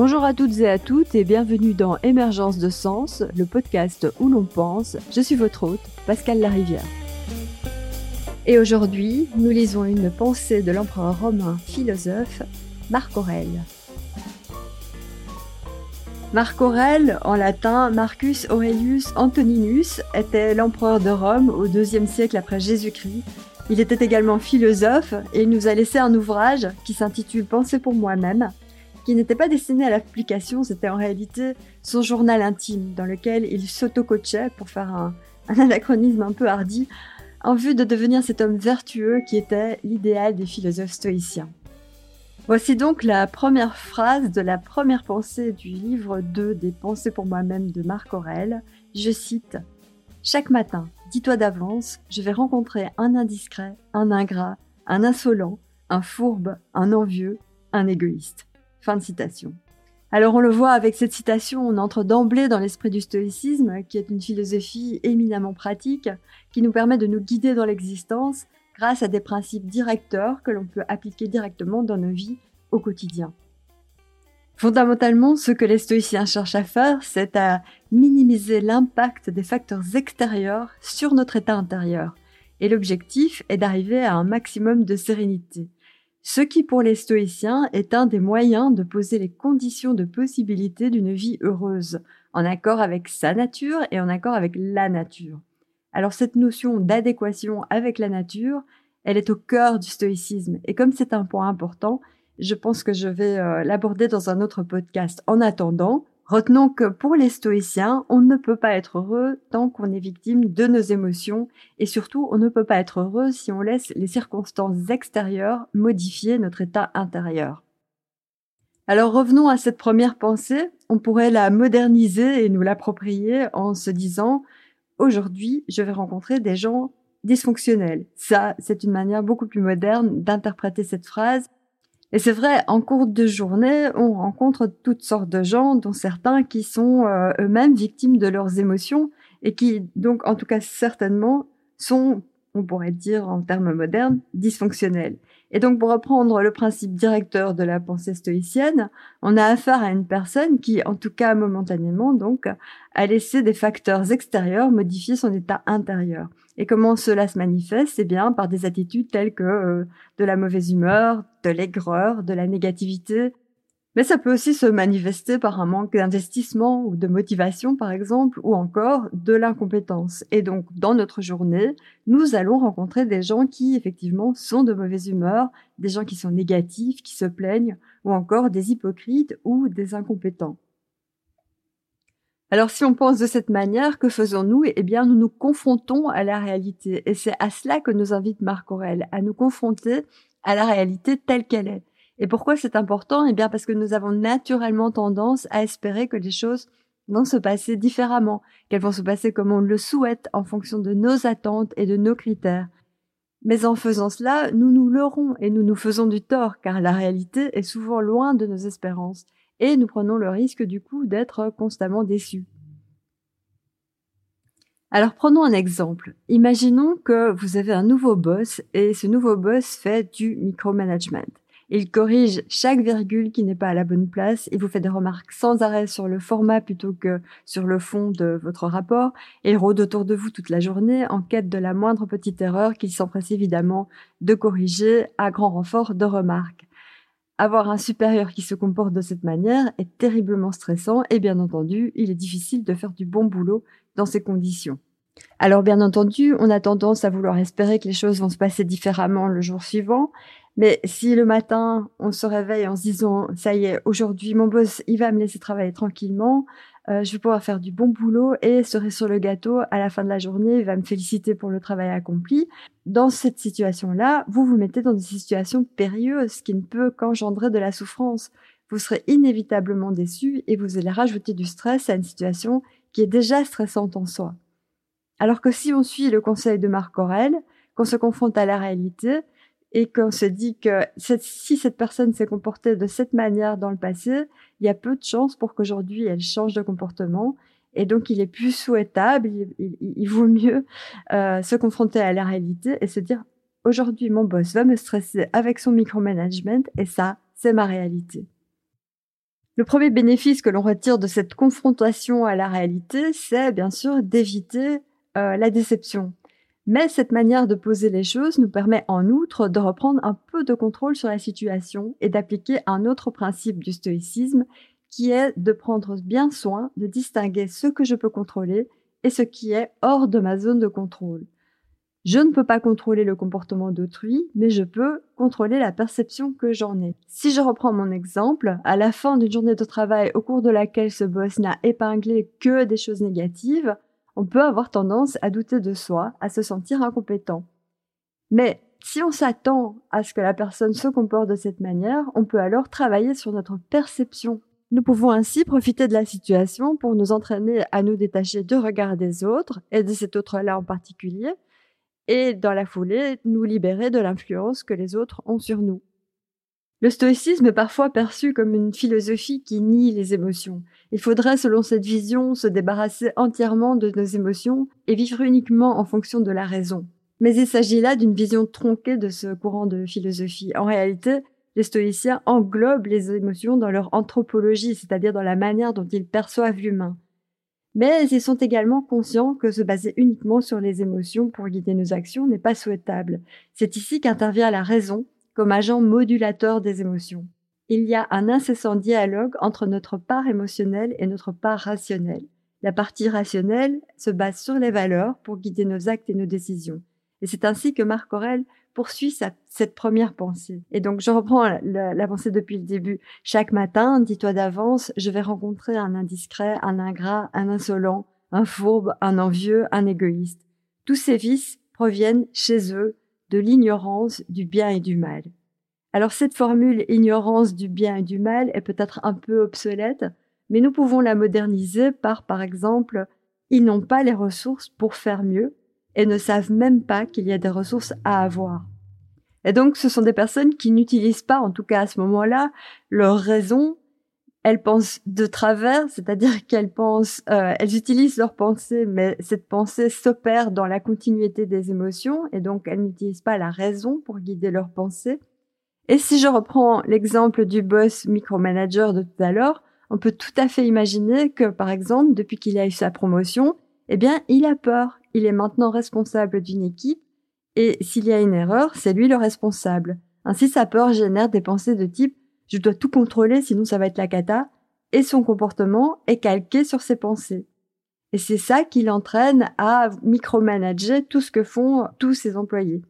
Bonjour à toutes et à toutes et bienvenue dans Émergence de Sens, le podcast où l'on pense. Je suis votre hôte, Pascal Larivière. Et aujourd'hui, nous lisons une pensée de l'empereur romain philosophe, Marc Aurèle. Marc Aurèle, en latin Marcus Aurelius Antoninus, était l'empereur de Rome au IIe siècle après Jésus-Christ. Il était également philosophe et il nous a laissé un ouvrage qui s'intitule Pensée pour moi-même, qui n'était pas destiné à l'application, c'était en réalité son journal intime dans lequel il s'auto-coachait pour faire un, anachronisme un peu hardi en vue de devenir cet homme vertueux qui était l'idéal des philosophes stoïciens. Voici donc la première phrase de la première pensée du livre 2 des Pensées pour moi-même de Marc Aurèle. Je cite Chaque matin, dis-toi d'avance, je vais rencontrer un indiscret, un ingrat, un insolent, un fourbe, un envieux, un égoïste. Fin de citation. Alors on le voit avec cette citation, on entre d'emblée dans l'esprit du stoïcisme, qui est une philosophie éminemment pratique, qui nous permet de nous guider dans l'existence grâce à des principes directeurs que l'on peut appliquer directement dans nos vies au quotidien. Fondamentalement, ce que les stoïciens cherchent à faire, c'est à minimiser l'impact des facteurs extérieurs sur notre état intérieur. Et l'objectif est d'arriver à un maximum de sérénité ce qui pour les stoïciens est un des moyens de poser les conditions de possibilité d'une vie heureuse, en accord avec sa nature et en accord avec la nature. Alors cette notion d'adéquation avec la nature, elle est au cœur du stoïcisme, et comme c'est un point important, je pense que je vais euh, l'aborder dans un autre podcast. En attendant, Retenons que pour les stoïciens, on ne peut pas être heureux tant qu'on est victime de nos émotions et surtout on ne peut pas être heureux si on laisse les circonstances extérieures modifier notre état intérieur. Alors revenons à cette première pensée, on pourrait la moderniser et nous l'approprier en se disant aujourd'hui je vais rencontrer des gens dysfonctionnels. Ça, c'est une manière beaucoup plus moderne d'interpréter cette phrase et c'est vrai, en cours de journée, on rencontre toutes sortes de gens, dont certains qui sont euh, eux-mêmes victimes de leurs émotions et qui, donc, en tout cas, certainement, sont, on pourrait dire en termes modernes, dysfonctionnels. Et donc, pour reprendre le principe directeur de la pensée stoïcienne, on a affaire à une personne qui, en tout cas momentanément, donc, a laissé des facteurs extérieurs modifier son état intérieur. Et comment cela se manifeste? C'est bien par des attitudes telles que euh, de la mauvaise humeur, de l'aigreur, de la négativité. Mais ça peut aussi se manifester par un manque d'investissement ou de motivation, par exemple, ou encore de l'incompétence. Et donc, dans notre journée, nous allons rencontrer des gens qui, effectivement, sont de mauvaise humeur, des gens qui sont négatifs, qui se plaignent, ou encore des hypocrites ou des incompétents. Alors si on pense de cette manière, que faisons-nous? Eh bien, nous nous confrontons à la réalité. Et c'est à cela que nous invite Marc Aurèle, à nous confronter à la réalité telle qu'elle est. Et pourquoi c'est important? Eh bien, parce que nous avons naturellement tendance à espérer que les choses vont se passer différemment, qu'elles vont se passer comme on le souhaite en fonction de nos attentes et de nos critères. Mais en faisant cela, nous nous leurrons et nous nous faisons du tort, car la réalité est souvent loin de nos espérances et nous prenons le risque du coup d'être constamment déçus. Alors prenons un exemple. Imaginons que vous avez un nouveau boss et ce nouveau boss fait du micromanagement. Il corrige chaque virgule qui n'est pas à la bonne place, il vous fait des remarques sans arrêt sur le format plutôt que sur le fond de votre rapport, il rôde autour de vous toute la journée en quête de la moindre petite erreur qu'il s'empresse évidemment de corriger à grand renfort de remarques. Avoir un supérieur qui se comporte de cette manière est terriblement stressant et bien entendu, il est difficile de faire du bon boulot dans ces conditions. Alors bien entendu, on a tendance à vouloir espérer que les choses vont se passer différemment le jour suivant, mais si le matin on se réveille en se disant ça y est, aujourd'hui mon boss il va me laisser travailler tranquillement, euh, je vais pouvoir faire du bon boulot et serai sur le gâteau à la fin de la journée, il va me féliciter pour le travail accompli. Dans cette situation-là, vous vous mettez dans une situation périlleuse qui ne peut qu'engendrer de la souffrance. Vous serez inévitablement déçu et vous allez rajouter du stress à une situation qui est déjà stressante en soi. Alors que si on suit le conseil de Marc Aurel, qu'on se confronte à la réalité, et qu'on se dit que si cette personne s'est comportée de cette manière dans le passé, il y a peu de chances pour qu'aujourd'hui elle change de comportement. Et donc, il est plus souhaitable, il, vaut mieux euh, se confronter à la réalité et se dire, aujourd'hui, mon boss va me stresser avec son micromanagement et ça, c'est ma réalité. Le premier bénéfice que l'on retire de cette confrontation à la réalité, c'est bien sûr d'éviter euh, la déception. Mais cette manière de poser les choses nous permet en outre de reprendre un peu de contrôle sur la situation et d'appliquer un autre principe du stoïcisme qui est de prendre bien soin de distinguer ce que je peux contrôler et ce qui est hors de ma zone de contrôle. Je ne peux pas contrôler le comportement d'autrui, mais je peux contrôler la perception que j'en ai. Si je reprends mon exemple, à la fin d'une journée de travail au cours de laquelle ce boss n'a épinglé que des choses négatives, on peut avoir tendance à douter de soi, à se sentir incompétent. Mais si on s'attend à ce que la personne se comporte de cette manière, on peut alors travailler sur notre perception nous pouvons ainsi profiter de la situation pour nous entraîner à nous détacher du regard des autres, et de cet autre-là en particulier, et dans la foulée, nous libérer de l'influence que les autres ont sur nous. Le stoïcisme est parfois perçu comme une philosophie qui nie les émotions. Il faudrait, selon cette vision, se débarrasser entièrement de nos émotions et vivre uniquement en fonction de la raison. Mais il s'agit là d'une vision tronquée de ce courant de philosophie. En réalité, les stoïciens englobent les émotions dans leur anthropologie, c'est-à-dire dans la manière dont ils perçoivent l'humain. Mais ils sont également conscients que se baser uniquement sur les émotions pour guider nos actions n'est pas souhaitable. C'est ici qu'intervient la raison comme agent modulateur des émotions. Il y a un incessant dialogue entre notre part émotionnelle et notre part rationnelle. La partie rationnelle se base sur les valeurs pour guider nos actes et nos décisions. Et c'est ainsi que Marc Aurèle poursuit cette première pensée. Et donc, je reprends la, pensée depuis le début. Chaque matin, dis-toi d'avance, je vais rencontrer un indiscret, un ingrat, un insolent, un fourbe, un envieux, un égoïste. Tous ces vices proviennent chez eux de l'ignorance du bien et du mal. Alors cette formule ignorance du bien et du mal est peut-être un peu obsolète, mais nous pouvons la moderniser par, par exemple, ils n'ont pas les ressources pour faire mieux, et ne savent même pas qu'il y a des ressources à avoir. Et donc, ce sont des personnes qui n'utilisent pas, en tout cas à ce moment-là, leur raison. Elles pensent de travers, c'est-à-dire qu'elles pensent, euh, elles utilisent leur pensée, mais cette pensée s'opère dans la continuité des émotions, et donc elles n'utilisent pas la raison pour guider leur pensée. Et si je reprends l'exemple du boss micromanager de tout à l'heure, on peut tout à fait imaginer que, par exemple, depuis qu'il a eu sa promotion, eh bien, il a peur. Il est maintenant responsable d'une équipe et s'il y a une erreur, c'est lui le responsable. Ainsi, sa peur génère des pensées de type je dois tout contrôler sinon ça va être la cata et son comportement est calqué sur ses pensées. Et c'est ça qui l'entraîne à micromanager tout ce que font tous ses employés.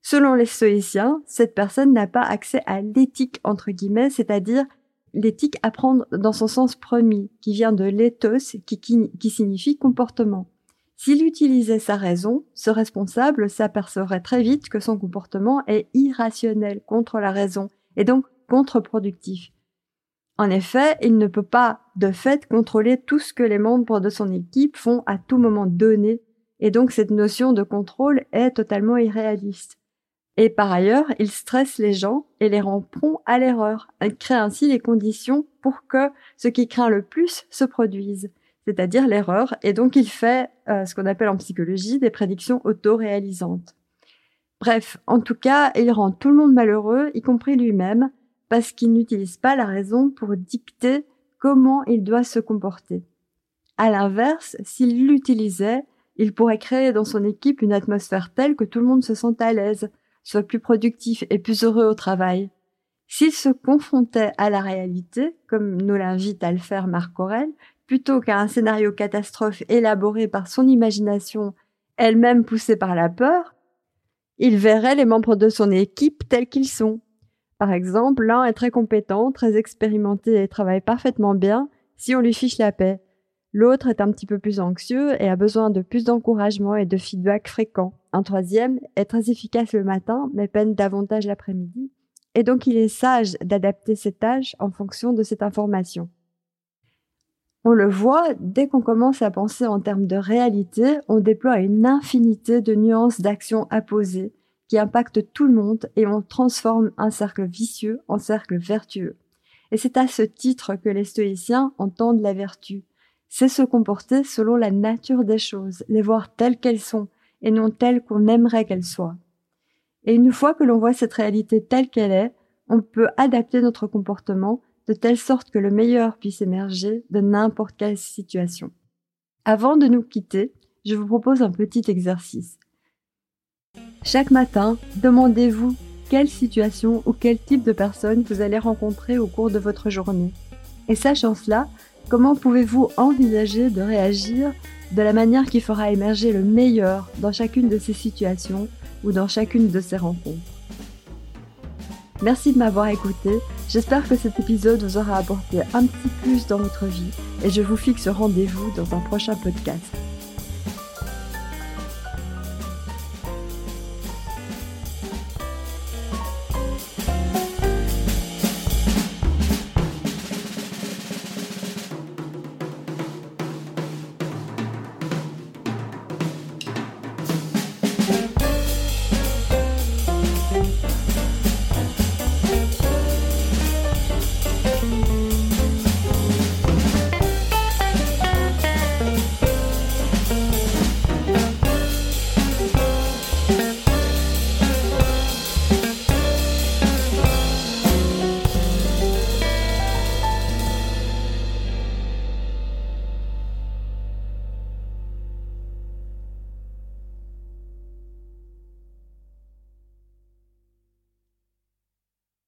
Selon les stoïciens, cette personne n'a pas accès à l'éthique entre guillemets, c'est-à-dire l'éthique à prendre dans son sens premier, qui vient de l'éthos, qui, qui, signifie comportement. S'il utilisait sa raison, ce responsable s'apercevrait très vite que son comportement est irrationnel contre la raison, et donc contre-productif. En effet, il ne peut pas, de fait, contrôler tout ce que les membres de son équipe font à tout moment donné, et donc cette notion de contrôle est totalement irréaliste. Et par ailleurs, il stresse les gens et les rend prompts à l'erreur. Crée ainsi les conditions pour que ce qui craint le plus se produise, c'est-à-dire l'erreur, et donc il fait euh, ce qu'on appelle en psychologie des prédictions autoréalisantes. Bref, en tout cas, il rend tout le monde malheureux, y compris lui-même, parce qu'il n'utilise pas la raison pour dicter comment il doit se comporter. À l'inverse, s'il l'utilisait, il pourrait créer dans son équipe une atmosphère telle que tout le monde se sente à l'aise, soit plus productif et plus heureux au travail. S'il se confrontait à la réalité, comme nous l'invite à le faire Marc Aurel, plutôt qu'à un scénario catastrophe élaboré par son imagination, elle-même poussée par la peur, il verrait les membres de son équipe tels qu'ils sont. Par exemple, l'un est très compétent, très expérimenté et travaille parfaitement bien si on lui fiche la paix. L'autre est un petit peu plus anxieux et a besoin de plus d'encouragement et de feedback fréquent. Un troisième est très efficace le matin, mais peine davantage l'après-midi. Et donc il est sage d'adapter ses tâches en fonction de cette information. On le voit, dès qu'on commence à penser en termes de réalité, on déploie une infinité de nuances d'actions apposées qui impactent tout le monde et on transforme un cercle vicieux en cercle vertueux. Et c'est à ce titre que les stoïciens entendent la vertu c'est se comporter selon la nature des choses, les voir telles qu'elles sont et non telles qu'on aimerait qu'elles soient. Et une fois que l'on voit cette réalité telle qu'elle est, on peut adapter notre comportement de telle sorte que le meilleur puisse émerger de n'importe quelle situation. Avant de nous quitter, je vous propose un petit exercice. Chaque matin, demandez-vous quelle situation ou quel type de personne vous allez rencontrer au cours de votre journée. Et sachant cela, comment pouvez-vous envisager de réagir de la manière qui fera émerger le meilleur dans chacune de ces situations ou dans chacune de ces rencontres? Merci de m'avoir écouté, j'espère que cet épisode vous aura apporté un petit plus dans votre vie et je vous fixe rendez-vous dans un prochain podcast.